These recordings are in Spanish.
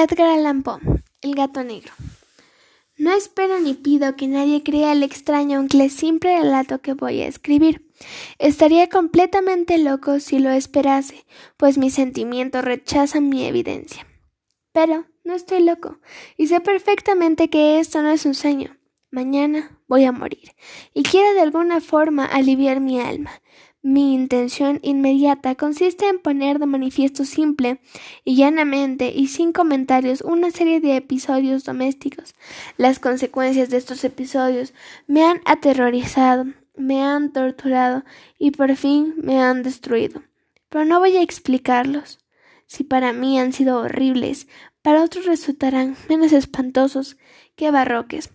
Edgar Allan Poe, El gato negro. No espero ni pido que nadie crea el extraño aunque simple relato que voy a escribir. Estaría completamente loco si lo esperase, pues mis sentimientos rechazan mi evidencia. Pero no estoy loco, y sé perfectamente que esto no es un sueño. Mañana voy a morir, y quiero de alguna forma aliviar mi alma, mi intención inmediata consiste en poner de manifiesto simple y llanamente y sin comentarios una serie de episodios domésticos. Las consecuencias de estos episodios me han aterrorizado, me han torturado y por fin me han destruido. Pero no voy a explicarlos. Si para mí han sido horribles, para otros resultarán menos espantosos que barroques.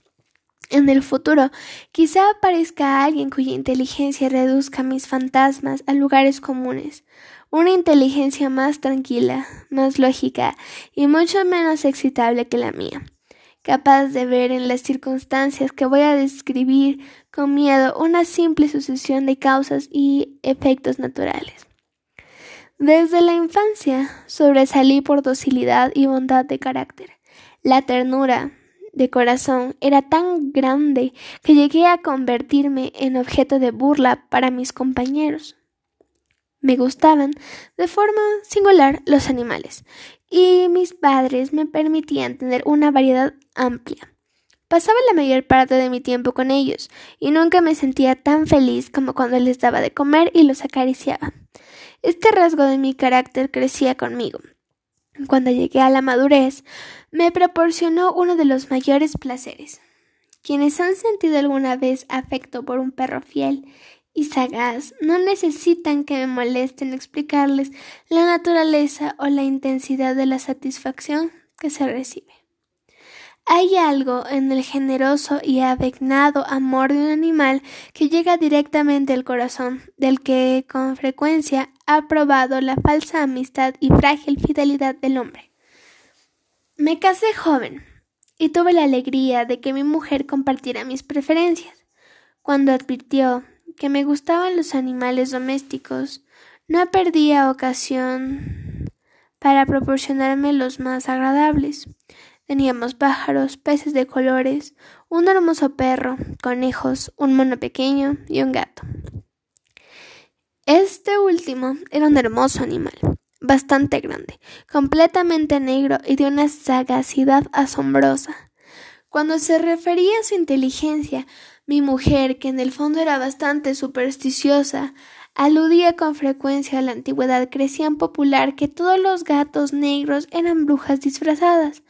En el futuro, quizá aparezca alguien cuya inteligencia reduzca mis fantasmas a lugares comunes, una inteligencia más tranquila, más lógica y mucho menos excitable que la mía, capaz de ver en las circunstancias que voy a describir con miedo una simple sucesión de causas y efectos naturales. Desde la infancia sobresalí por docilidad y bondad de carácter. La ternura, de corazón era tan grande que llegué a convertirme en objeto de burla para mis compañeros. Me gustaban de forma singular los animales, y mis padres me permitían tener una variedad amplia. Pasaba la mayor parte de mi tiempo con ellos, y nunca me sentía tan feliz como cuando les daba de comer y los acariciaba. Este rasgo de mi carácter crecía conmigo, cuando llegué a la madurez, me proporcionó uno de los mayores placeres. Quienes han sentido alguna vez afecto por un perro fiel y sagaz no necesitan que me molesten explicarles la naturaleza o la intensidad de la satisfacción que se recibe. Hay algo en el generoso y avegnado amor de un animal que llega directamente al corazón, del que con frecuencia ha probado la falsa amistad y frágil fidelidad del hombre. Me casé joven y tuve la alegría de que mi mujer compartiera mis preferencias. Cuando advirtió que me gustaban los animales domésticos, no perdía ocasión para proporcionarme los más agradables. Teníamos pájaros, peces de colores, un hermoso perro, conejos, un mono pequeño y un gato. Este último era un hermoso animal, bastante grande, completamente negro y de una sagacidad asombrosa. Cuando se refería a su inteligencia, mi mujer, que en el fondo era bastante supersticiosa, aludía con frecuencia a la antigüedad crecían popular que todos los gatos negros eran brujas disfrazadas.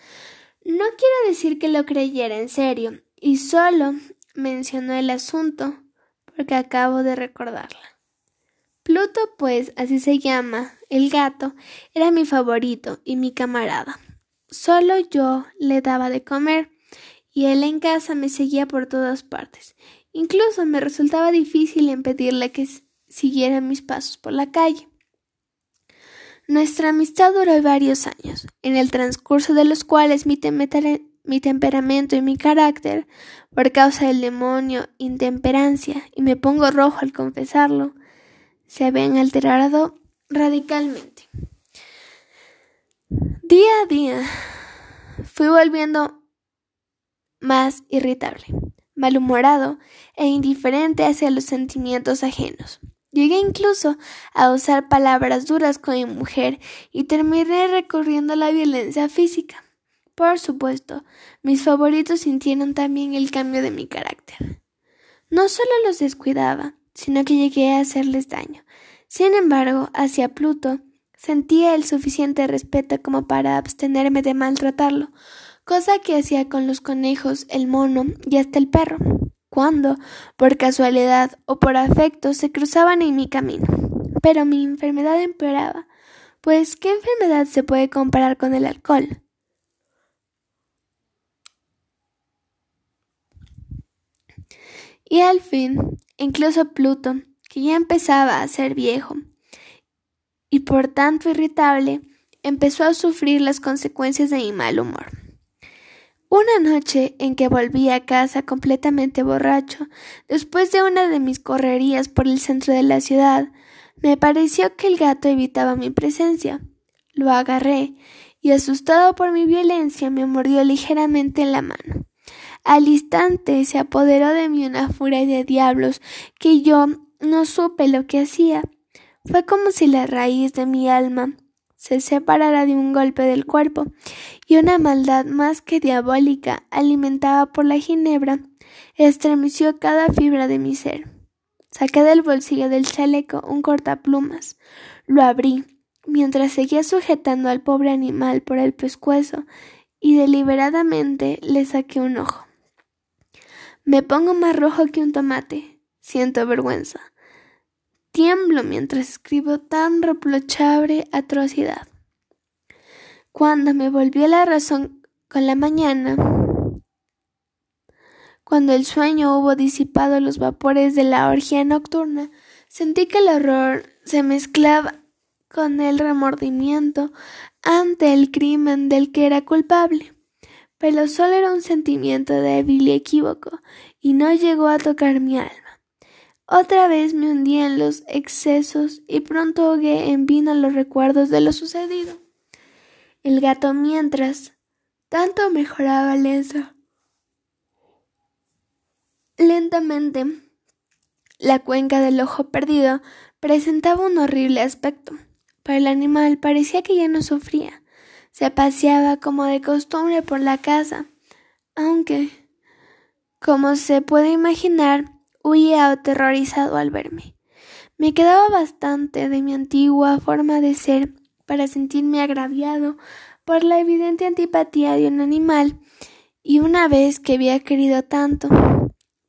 No quiero decir que lo creyera en serio, y solo mencionó el asunto porque acabo de recordarla. Pluto, pues así se llama, el gato, era mi favorito y mi camarada. Solo yo le daba de comer, y él en casa me seguía por todas partes. Incluso me resultaba difícil impedirle que siguiera mis pasos por la calle. Nuestra amistad duró varios años, en el transcurso de los cuales mi, temperamento y mi carácter, por causa del demonio intemperancia, y me pongo rojo al confesarlo, se habían alterado radicalmente. Día a día fui volviendo más irritable, malhumorado e indiferente hacia los sentimientos ajenos. Llegué incluso a usar palabras duras con mi mujer y terminé recurriendo a la violencia física. Por supuesto, mis favoritos sintieron también el cambio de mi carácter. No solo los descuidaba, sino que llegué a hacerles daño. Sin embargo, hacia Pluto sentía el suficiente respeto como para abstenerme de maltratarlo, cosa que hacía con los conejos, el mono y hasta el perro cuando, por casualidad o por afecto, se cruzaban en mi camino. Pero mi enfermedad empeoraba, pues ¿qué enfermedad se puede comparar con el alcohol? Y al fin, incluso Pluto, que ya empezaba a ser viejo y por tanto irritable, empezó a sufrir las consecuencias de mi mal humor. Una noche en que volví a casa completamente borracho, después de una de mis correrías por el centro de la ciudad, me pareció que el gato evitaba mi presencia. Lo agarré y asustado por mi violencia me mordió ligeramente en la mano. Al instante se apoderó de mí una furia de diablos que yo no supe lo que hacía. Fue como si la raíz de mi alma se separara de un golpe del cuerpo, y una maldad más que diabólica, alimentada por la ginebra, estremeció cada fibra de mi ser. Saqué del bolsillo del chaleco un cortaplumas, lo abrí, mientras seguía sujetando al pobre animal por el pescuezo, y deliberadamente le saqué un ojo. Me pongo más rojo que un tomate. Siento vergüenza. Tiemblo mientras escribo tan reprochable atrocidad. Cuando me volvió la razón con la mañana, cuando el sueño hubo disipado los vapores de la orgía nocturna, sentí que el horror se mezclaba con el remordimiento ante el crimen del que era culpable. Pero solo era un sentimiento débil y equívoco, y no llegó a tocar mi alma. Otra vez me hundí en los excesos y pronto ahogué en vino los recuerdos de lo sucedido. El gato mientras tanto mejoraba lento. Lentamente, la cuenca del ojo perdido presentaba un horrible aspecto, pero el animal parecía que ya no sufría. Se paseaba como de costumbre por la casa, aunque, como se puede imaginar, huía aterrorizado al verme. Me quedaba bastante de mi antigua forma de ser para sentirme agraviado por la evidente antipatía de un animal, y una vez que había querido tanto,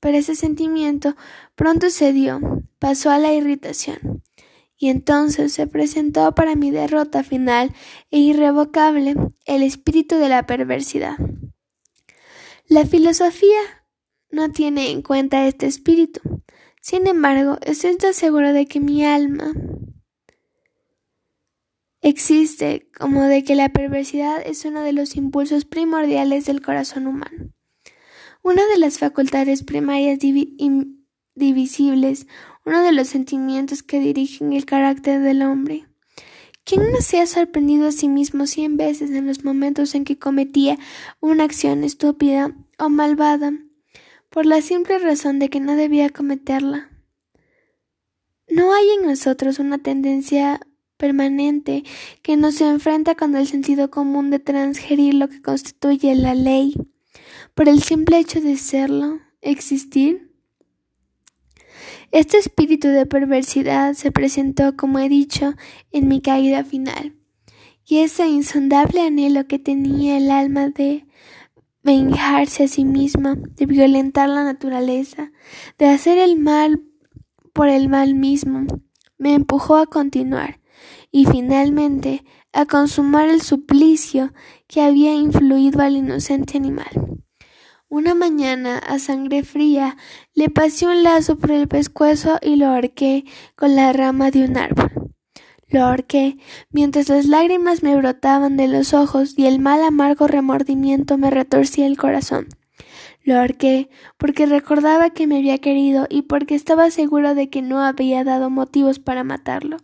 pero ese sentimiento pronto cedió, pasó a la irritación, y entonces se presentó para mi derrota final e irrevocable el espíritu de la perversidad. La filosofía no tiene en cuenta este espíritu. Sin embargo, estoy seguro de que mi alma existe como de que la perversidad es uno de los impulsos primordiales del corazón humano. Una de las facultades primarias indivisibles, uno de los sentimientos que dirigen el carácter del hombre. ¿Quién no se ha sorprendido a sí mismo cien veces en los momentos en que cometía una acción estúpida o malvada por la simple razón de que no debía cometerla. No hay en nosotros una tendencia permanente que nos enfrenta con el sentido común de transgerir lo que constituye la ley, por el simple hecho de serlo, existir. Este espíritu de perversidad se presentó, como he dicho, en mi caída final, y ese insondable anhelo que tenía el alma de vengarse a sí misma, de violentar la naturaleza, de hacer el mal por el mal mismo, me empujó a continuar y finalmente a consumar el suplicio que había influido al inocente animal. Una mañana, a sangre fría, le pasé un lazo por el pescuezo y lo ahorqué con la rama de un árbol. Lo ahorqué mientras las lágrimas me brotaban de los ojos y el mal amargo remordimiento me retorcía el corazón. Lo ahorqué porque recordaba que me había querido y porque estaba seguro de que no había dado motivos para matarlo.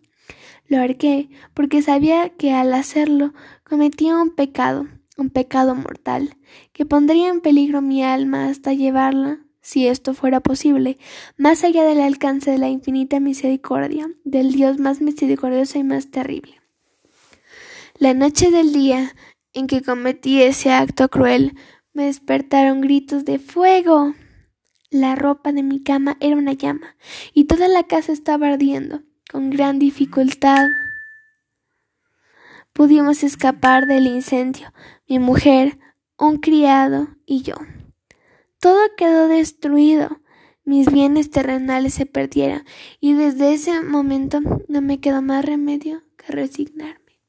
Lo ahorqué porque sabía que al hacerlo cometía un pecado, un pecado mortal, que pondría en peligro mi alma hasta llevarla si esto fuera posible, más allá del alcance de la infinita misericordia del Dios más misericordioso y más terrible. La noche del día en que cometí ese acto cruel, me despertaron gritos de fuego. La ropa de mi cama era una llama, y toda la casa estaba ardiendo. Con gran dificultad pudimos escapar del incendio, mi mujer, un criado y yo. Todo quedó destruido. Mis bienes terrenales se perdieron y desde ese momento no me quedó más remedio que resignarme.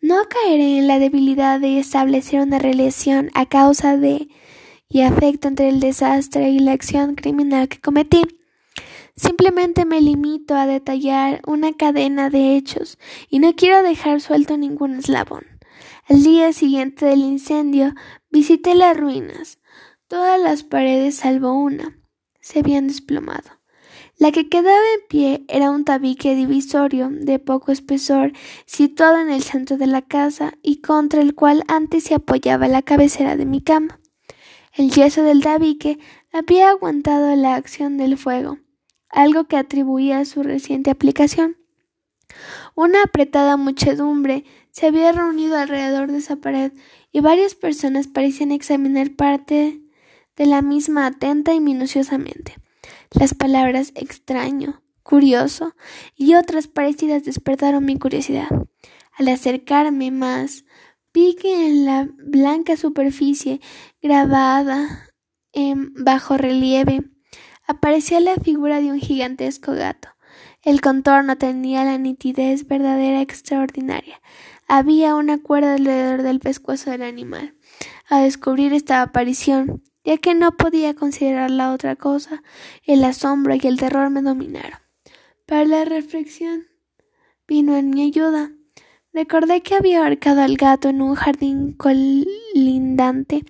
No caeré en la debilidad de establecer una relación a causa de y afecto entre el desastre y la acción criminal que cometí. Simplemente me limito a detallar una cadena de hechos y no quiero dejar suelto ningún eslabón. Al día siguiente del incendio visité las ruinas. Todas las paredes, salvo una, se habían desplomado. La que quedaba en pie era un tabique divisorio de poco espesor, situado en el centro de la casa y contra el cual antes se apoyaba la cabecera de mi cama. El yeso del tabique había aguantado la acción del fuego, algo que atribuía a su reciente aplicación. Una apretada muchedumbre se había reunido alrededor de esa pared y varias personas parecían examinar parte de la misma atenta y minuciosamente. Las palabras extraño, curioso y otras parecidas despertaron mi curiosidad. Al acercarme más, vi que en la blanca superficie grabada en bajo relieve aparecía la figura de un gigantesco gato. El contorno tenía la nitidez verdadera extraordinaria. Había una cuerda alrededor del pescuezo del animal. A descubrir esta aparición, ya que no podía considerar la otra cosa, el asombro y el terror me dominaron. Para la reflexión vino en mi ayuda. Recordé que había ahorcado al gato en un jardín colindante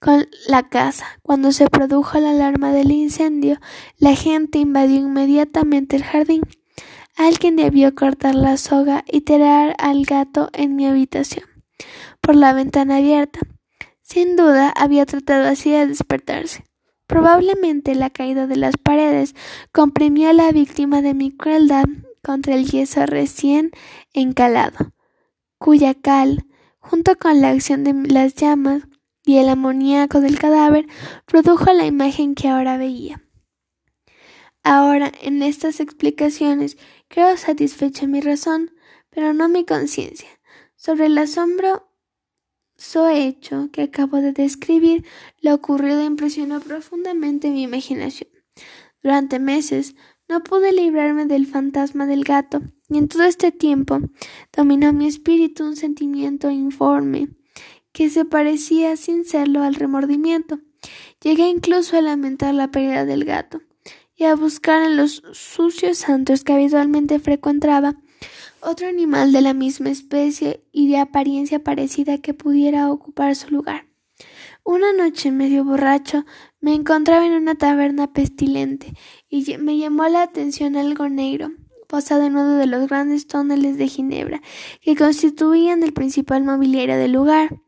con la casa. Cuando se produjo la alarma del incendio, la gente invadió inmediatamente el jardín. Alguien debió cortar la soga y tirar al gato en mi habitación por la ventana abierta. Sin duda había tratado así de despertarse. Probablemente la caída de las paredes comprimió a la víctima de mi crueldad contra el yeso recién encalado, cuya cal, junto con la acción de las llamas, y el amoníaco del cadáver produjo la imagen que ahora veía. Ahora, en estas explicaciones, creo satisfecha mi razón, pero no mi conciencia. Sobre el asombro so hecho que acabo de describir, lo ocurrido impresionó profundamente mi imaginación. Durante meses no pude librarme del fantasma del gato, y en todo este tiempo dominó mi espíritu un sentimiento informe, que se parecía sin serlo al remordimiento. Llegué incluso a lamentar la pérdida del gato y a buscar en los sucios santos que habitualmente frecuentaba otro animal de la misma especie y de apariencia parecida que pudiera ocupar su lugar. Una noche medio borracho me encontraba en una taberna pestilente y me llamó la atención algo negro, posado en uno de los grandes tóneles de Ginebra que constituían el principal mobiliario del lugar.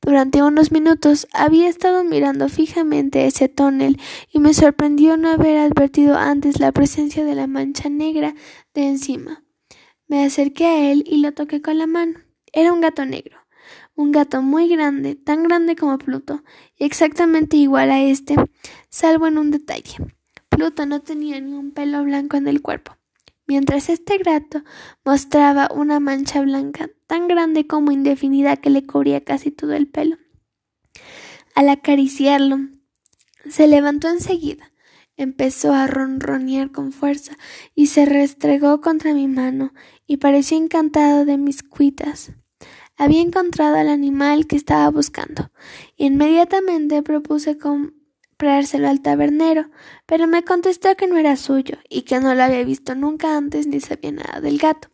Durante unos minutos había estado mirando fijamente ese tonel y me sorprendió no haber advertido antes la presencia de la mancha negra de encima. Me acerqué a él y lo toqué con la mano. Era un gato negro, un gato muy grande, tan grande como Pluto, y exactamente igual a este, salvo en un detalle. Pluto no tenía ni un pelo blanco en el cuerpo mientras este gato mostraba una mancha blanca tan grande como indefinida que le cubría casi todo el pelo. Al acariciarlo, se levantó enseguida, empezó a ronronear con fuerza y se restregó contra mi mano y pareció encantado de mis cuitas. Había encontrado al animal que estaba buscando. Inmediatamente propuse comprárselo al tabernero, pero me contestó que no era suyo y que no lo había visto nunca antes ni sabía nada del gato.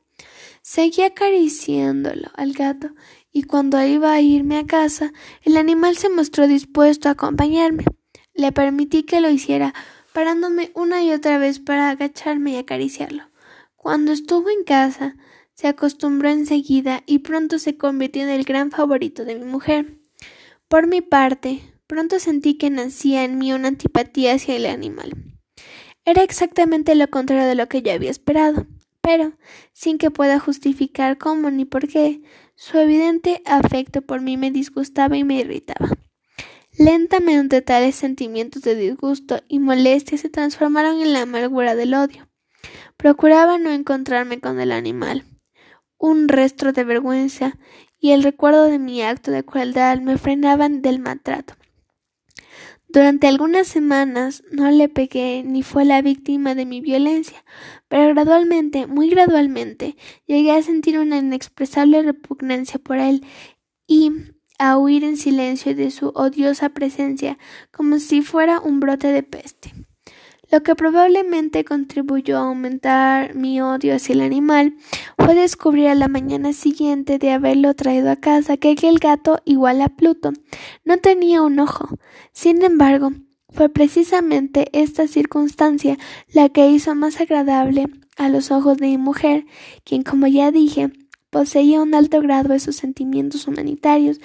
Seguí acariciándolo al gato y cuando iba a irme a casa, el animal se mostró dispuesto a acompañarme. Le permití que lo hiciera, parándome una y otra vez para agacharme y acariciarlo. Cuando estuvo en casa, se acostumbró enseguida y pronto se convirtió en el gran favorito de mi mujer. Por mi parte, Pronto sentí que nacía en mí una antipatía hacia el animal. Era exactamente lo contrario de lo que yo había esperado, pero, sin que pueda justificar cómo ni por qué, su evidente afecto por mí me disgustaba y me irritaba. Lentamente tales sentimientos de disgusto y molestia se transformaron en la amargura del odio. Procuraba no encontrarme con el animal. Un resto de vergüenza y el recuerdo de mi acto de crueldad me frenaban del maltrato. Durante algunas semanas no le pegué ni fue la víctima de mi violencia, pero gradualmente, muy gradualmente, llegué a sentir una inexpresable repugnancia por él y a huir en silencio de su odiosa presencia como si fuera un brote de peste lo que probablemente contribuyó a aumentar mi odio hacia el animal fue descubrir a la mañana siguiente de haberlo traído a casa que aquel gato, igual a Pluto, no tenía un ojo. Sin embargo, Fue precisamente esta circunstancia la que hizo más agradable a los ojos de mi mujer, quien, como ya dije, poseía un alto grado de sus sentimientos humanitarios,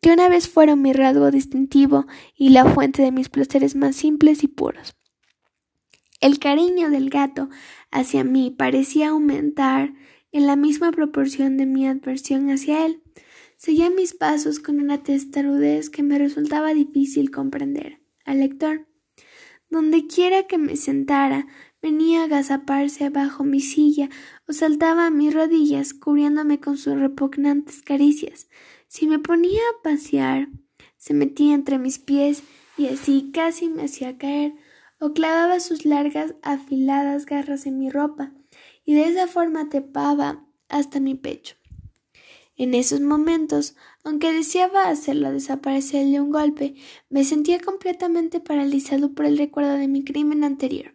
que una vez fueron mi rasgo distintivo y la fuente de mis placeres más simples y puros. El cariño del gato hacia mí parecía aumentar en la misma proporción de mi adversión hacia él. Seguía mis pasos con una testarudez que me resultaba difícil comprender al lector. Donde quiera que me sentara, venía a agazaparse bajo mi silla o saltaba a mis rodillas cubriéndome con sus repugnantes caricias. Si me ponía a pasear, se metía entre mis pies y así casi me hacía caer, o clavaba sus largas afiladas garras en mi ropa, y de esa forma tepaba hasta mi pecho. En esos momentos, aunque deseaba hacerlo desaparecer de un golpe, me sentía completamente paralizado por el recuerdo de mi crimen anterior.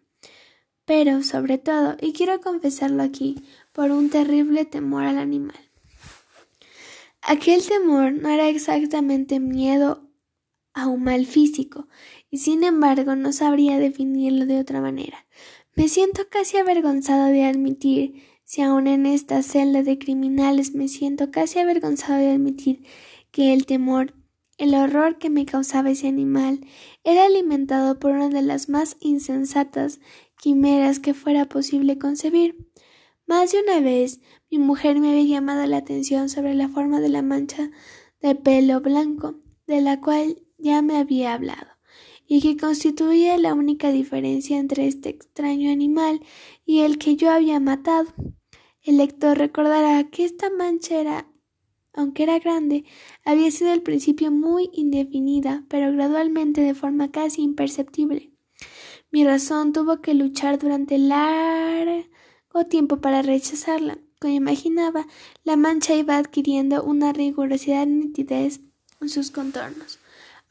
Pero, sobre todo, y quiero confesarlo aquí, por un terrible temor al animal. Aquel temor no era exactamente miedo a un mal físico, y sin embargo no sabría definirlo de otra manera. Me siento casi avergonzado de admitir, si aún en esta celda de criminales me siento casi avergonzado de admitir que el temor, el horror que me causaba ese animal, era alimentado por una de las más insensatas quimeras que fuera posible concebir. Más de una vez mi mujer me había llamado la atención sobre la forma de la mancha de pelo blanco, de la cual ya me había hablado, y que constituía la única diferencia entre este extraño animal y el que yo había matado. El lector recordará que esta mancha era, aunque era grande, había sido al principio muy indefinida, pero gradualmente de forma casi imperceptible. Mi razón tuvo que luchar durante largo tiempo para rechazarla. Como imaginaba, la mancha iba adquiriendo una rigurosidad y nitidez en sus contornos.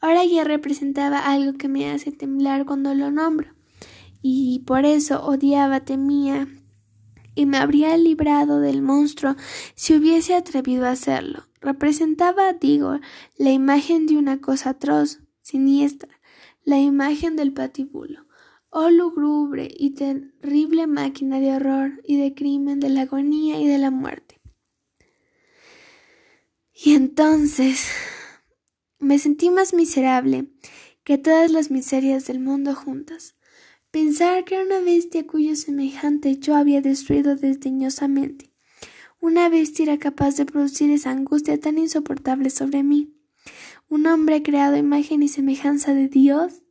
Ahora ya representaba algo que me hace temblar cuando lo nombro, y por eso odiaba, temía, y me habría librado del monstruo si hubiese atrevido a hacerlo. Representaba, digo, la imagen de una cosa atroz, siniestra, la imagen del patibulo. Oh lúgubre y terrible máquina de horror y de crimen, de la agonía y de la muerte. Y entonces me sentí más miserable que todas las miserias del mundo juntas. Pensar que era una bestia cuyo semejante yo había destruido desdeñosamente. Una bestia era capaz de producir esa angustia tan insoportable sobre mí. Un hombre creado imagen y semejanza de Dios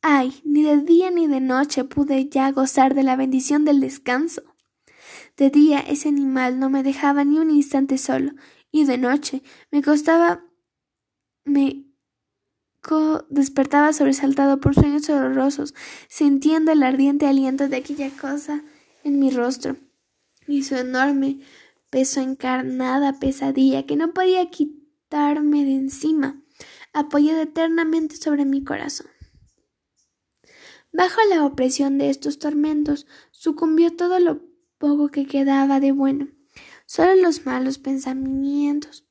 Ay, ni de día ni de noche pude ya gozar de la bendición del descanso. De día ese animal no me dejaba ni un instante solo, y de noche me costaba me despertaba sobresaltado por sueños horrorosos, sintiendo el ardiente aliento de aquella cosa en mi rostro, y su enorme peso encarnada pesadilla que no podía quitarme de encima, apoyada eternamente sobre mi corazón. Bajo la opresión de estos tormentos sucumbió todo lo poco que quedaba de bueno, solo los malos pensamientos.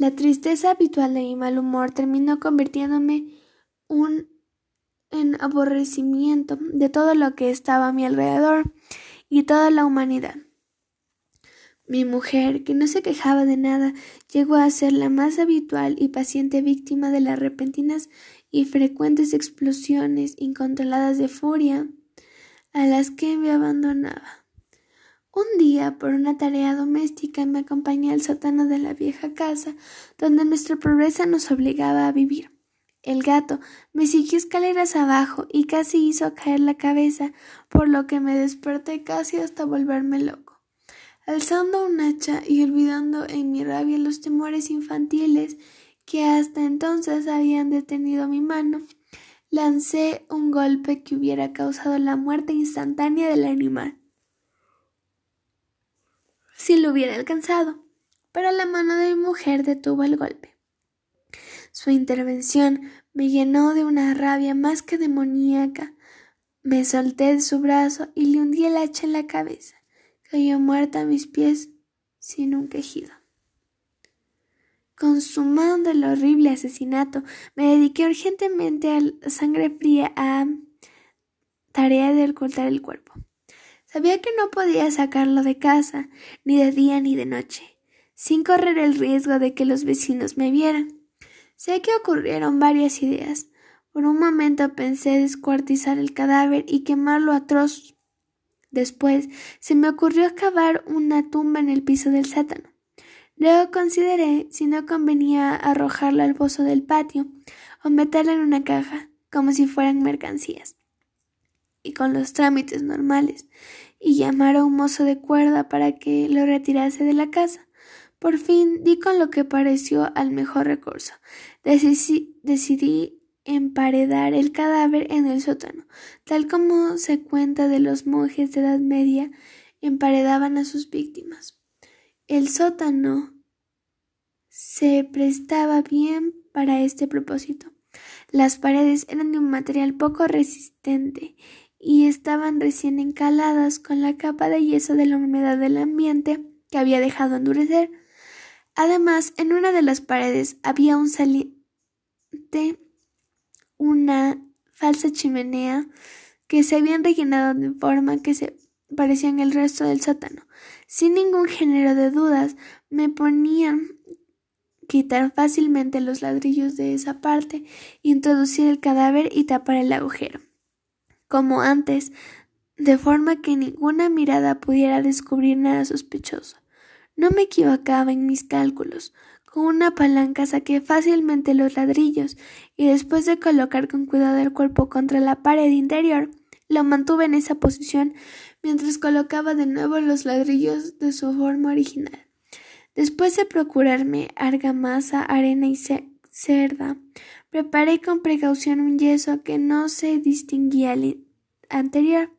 La tristeza habitual de mi mal humor terminó convirtiéndome un en aborrecimiento de todo lo que estaba a mi alrededor y toda la humanidad. Mi mujer, que no se quejaba de nada, llegó a ser la más habitual y paciente víctima de las repentinas y frecuentes explosiones incontroladas de furia a las que me abandonaba. Un día, por una tarea doméstica, me acompañé al sótano de la vieja casa donde nuestra pobreza nos obligaba a vivir. El gato me siguió escaleras abajo y casi hizo caer la cabeza, por lo que me desperté casi hasta volverme loco. Alzando un hacha y olvidando en mi rabia los temores infantiles que hasta entonces habían detenido mi mano, lancé un golpe que hubiera causado la muerte instantánea del animal. Si lo hubiera alcanzado, pero la mano de mi mujer detuvo el golpe. Su intervención me llenó de una rabia más que demoníaca. Me solté de su brazo y le hundí el hacha en la cabeza. Cayó muerta a mis pies sin un quejido. Consumando el horrible asesinato, me dediqué urgentemente a sangre fría a tarea de ocultar el cuerpo. Sabía que no podía sacarlo de casa, ni de día ni de noche, sin correr el riesgo de que los vecinos me vieran. Sé que ocurrieron varias ideas. Por un momento pensé descuartizar el cadáver y quemarlo a trozos. Después se me ocurrió cavar una tumba en el piso del sótano. Luego consideré si no convenía arrojarla al pozo del patio o meterla en una caja, como si fueran mercancías, y con los trámites normales, y llamar a un mozo de cuerda para que lo retirase de la casa. Por fin di con lo que pareció al mejor recurso. decidí emparedar el cadáver en el sótano, tal como se cuenta de los monjes de Edad Media emparedaban a sus víctimas. El sótano se prestaba bien para este propósito. Las paredes eran de un material poco resistente y estaban recién encaladas con la capa de yeso de la humedad del ambiente que había dejado endurecer. Además, en una de las paredes había un saliente, una falsa chimenea que se habían rellenado de forma que se parecían el resto del sótano. Sin ningún género de dudas, me ponían quitar fácilmente los ladrillos de esa parte, introducir el cadáver y tapar el agujero. Como antes, de forma que ninguna mirada pudiera descubrir nada sospechoso. No me equivocaba en mis cálculos. Con una palanca saqué fácilmente los ladrillos y después de colocar con cuidado el cuerpo contra la pared interior, lo mantuve en esa posición mientras colocaba de nuevo los ladrillos de su forma original. Después de procurarme argamasa, arena y cerda, preparé con precaución un yeso que no se distinguía al anterior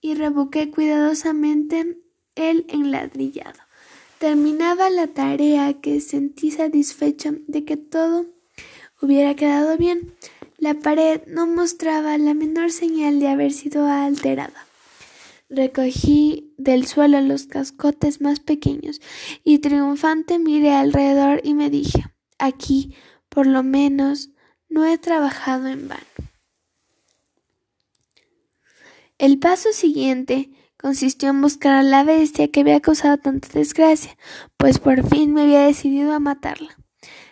y rebuqué cuidadosamente el enladrillado. Terminaba la tarea que sentí satisfecha de que todo hubiera quedado bien. La pared no mostraba la menor señal de haber sido alterada. Recogí del suelo los cascotes más pequeños y triunfante miré alrededor y me dije aquí, por lo menos, no he trabajado en vano. El paso siguiente consistió en buscar a la bestia que había causado tanta desgracia, pues por fin me había decidido a matarla.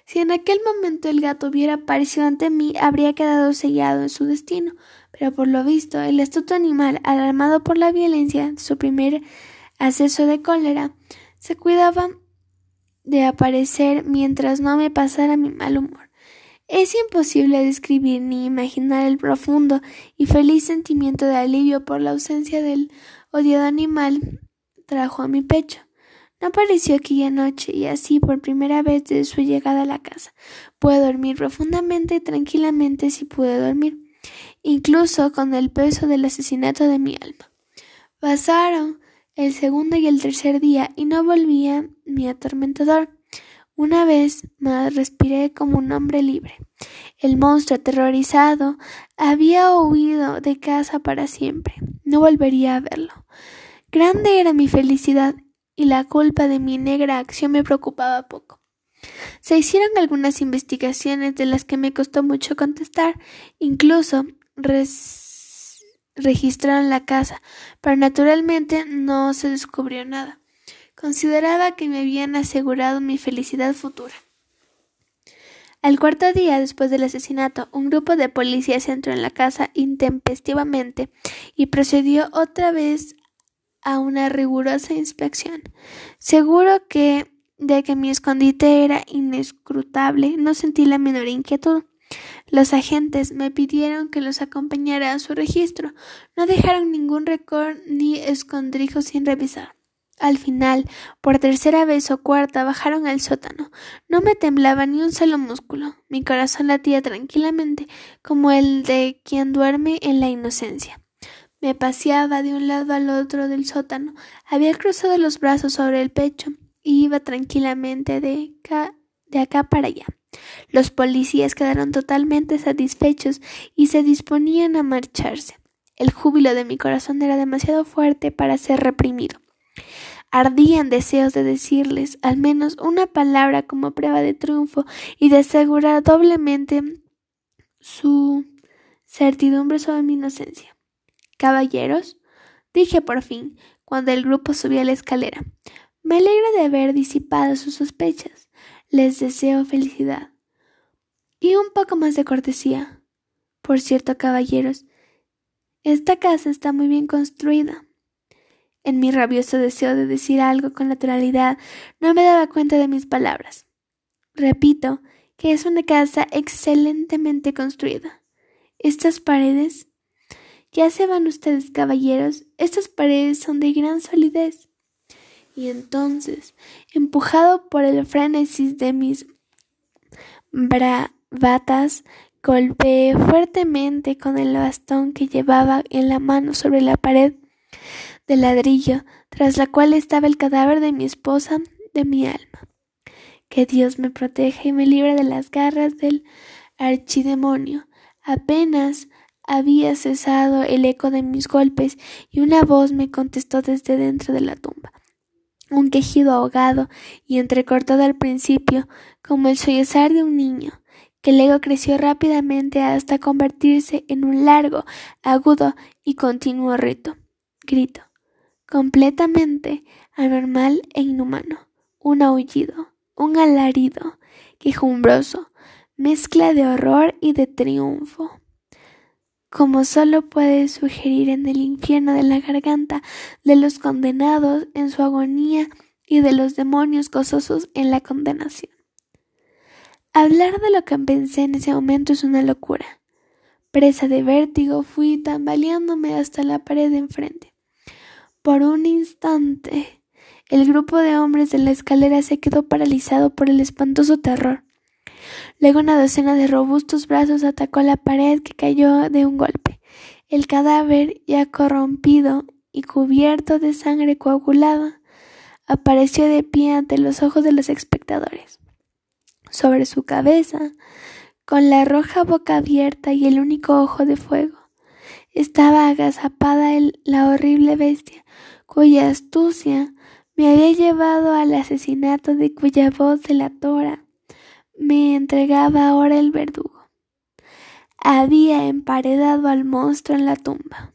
Si en aquel momento el gato hubiera aparecido ante mí, habría quedado sellado en su destino, pero por lo visto el astuto animal, alarmado por la violencia de su primer acceso de cólera, se cuidaba de aparecer mientras no me pasara mi mal humor. Es imposible describir ni imaginar el profundo y feliz sentimiento de alivio por la ausencia del odiado animal trajo a mi pecho. No apareció aquella noche y así por primera vez desde su llegada a la casa pude dormir profundamente y tranquilamente si pude dormir, incluso con el peso del asesinato de mi alma. Pasaron el segundo y el tercer día y no volvía mi atormentador. Una vez más respiré como un hombre libre. El monstruo aterrorizado había huido de casa para siempre. No volvería a verlo. Grande era mi felicidad y la culpa de mi negra acción me preocupaba poco. Se hicieron algunas investigaciones de las que me costó mucho contestar, incluso registraron la casa, pero naturalmente no se descubrió nada. Consideraba que me habían asegurado mi felicidad futura. Al cuarto día después del asesinato, un grupo de policías entró en la casa intempestivamente y procedió otra vez a una rigurosa inspección. Seguro que de que mi escondite era inescrutable, no sentí la menor inquietud. Los agentes me pidieron que los acompañara a su registro. No dejaron ningún récord ni escondrijo sin revisar. Al final, por tercera vez o cuarta, bajaron al sótano. No me temblaba ni un solo músculo. Mi corazón latía tranquilamente, como el de quien duerme en la inocencia. Me paseaba de un lado al otro del sótano, había cruzado los brazos sobre el pecho y iba tranquilamente de, de acá para allá. Los policías quedaron totalmente satisfechos y se disponían a marcharse. El júbilo de mi corazón era demasiado fuerte para ser reprimido. Ardían deseos de decirles al menos una palabra como prueba de triunfo y de asegurar doblemente su certidumbre sobre mi inocencia. Caballeros, dije por fin, cuando el grupo subía la escalera, me alegro de haber disipado sus sospechas. Les deseo felicidad. Y un poco más de cortesía. Por cierto, caballeros, esta casa está muy bien construida. En mi rabioso deseo de decir algo con naturalidad, no me daba cuenta de mis palabras. Repito que es una casa excelentemente construida. Estas paredes. Ya se van ustedes, caballeros, estas paredes son de gran solidez. Y entonces, empujado por el frenesis de mis bravatas, golpeé fuertemente con el bastón que llevaba en la mano sobre la pared de ladrillo, tras la cual estaba el cadáver de mi esposa, de mi alma. Que Dios me proteja y me libre de las garras del archidemonio. Apenas había cesado el eco de mis golpes y una voz me contestó desde dentro de la tumba. Un quejido ahogado y entrecortado al principio, como el sollozar de un niño, que luego creció rápidamente hasta convertirse en un largo, agudo y continuo rito, grito completamente anormal e inhumano, un aullido, un alarido quejumbroso, mezcla de horror y de triunfo, como solo puede sugerir en el infierno de la garganta de los condenados en su agonía y de los demonios gozosos en la condenación. Hablar de lo que pensé en ese momento es una locura. Presa de vértigo, fui tambaleándome hasta la pared de enfrente. Por un instante, el grupo de hombres de la escalera se quedó paralizado por el espantoso terror. Luego una docena de robustos brazos atacó la pared que cayó de un golpe. El cadáver, ya corrompido y cubierto de sangre coagulada, apareció de pie ante los ojos de los espectadores. Sobre su cabeza, con la roja boca abierta y el único ojo de fuego, estaba agazapada la horrible bestia, cuya astucia me había llevado al asesinato de cuya voz delatora me entregaba ahora el verdugo. Había emparedado al monstruo en la tumba.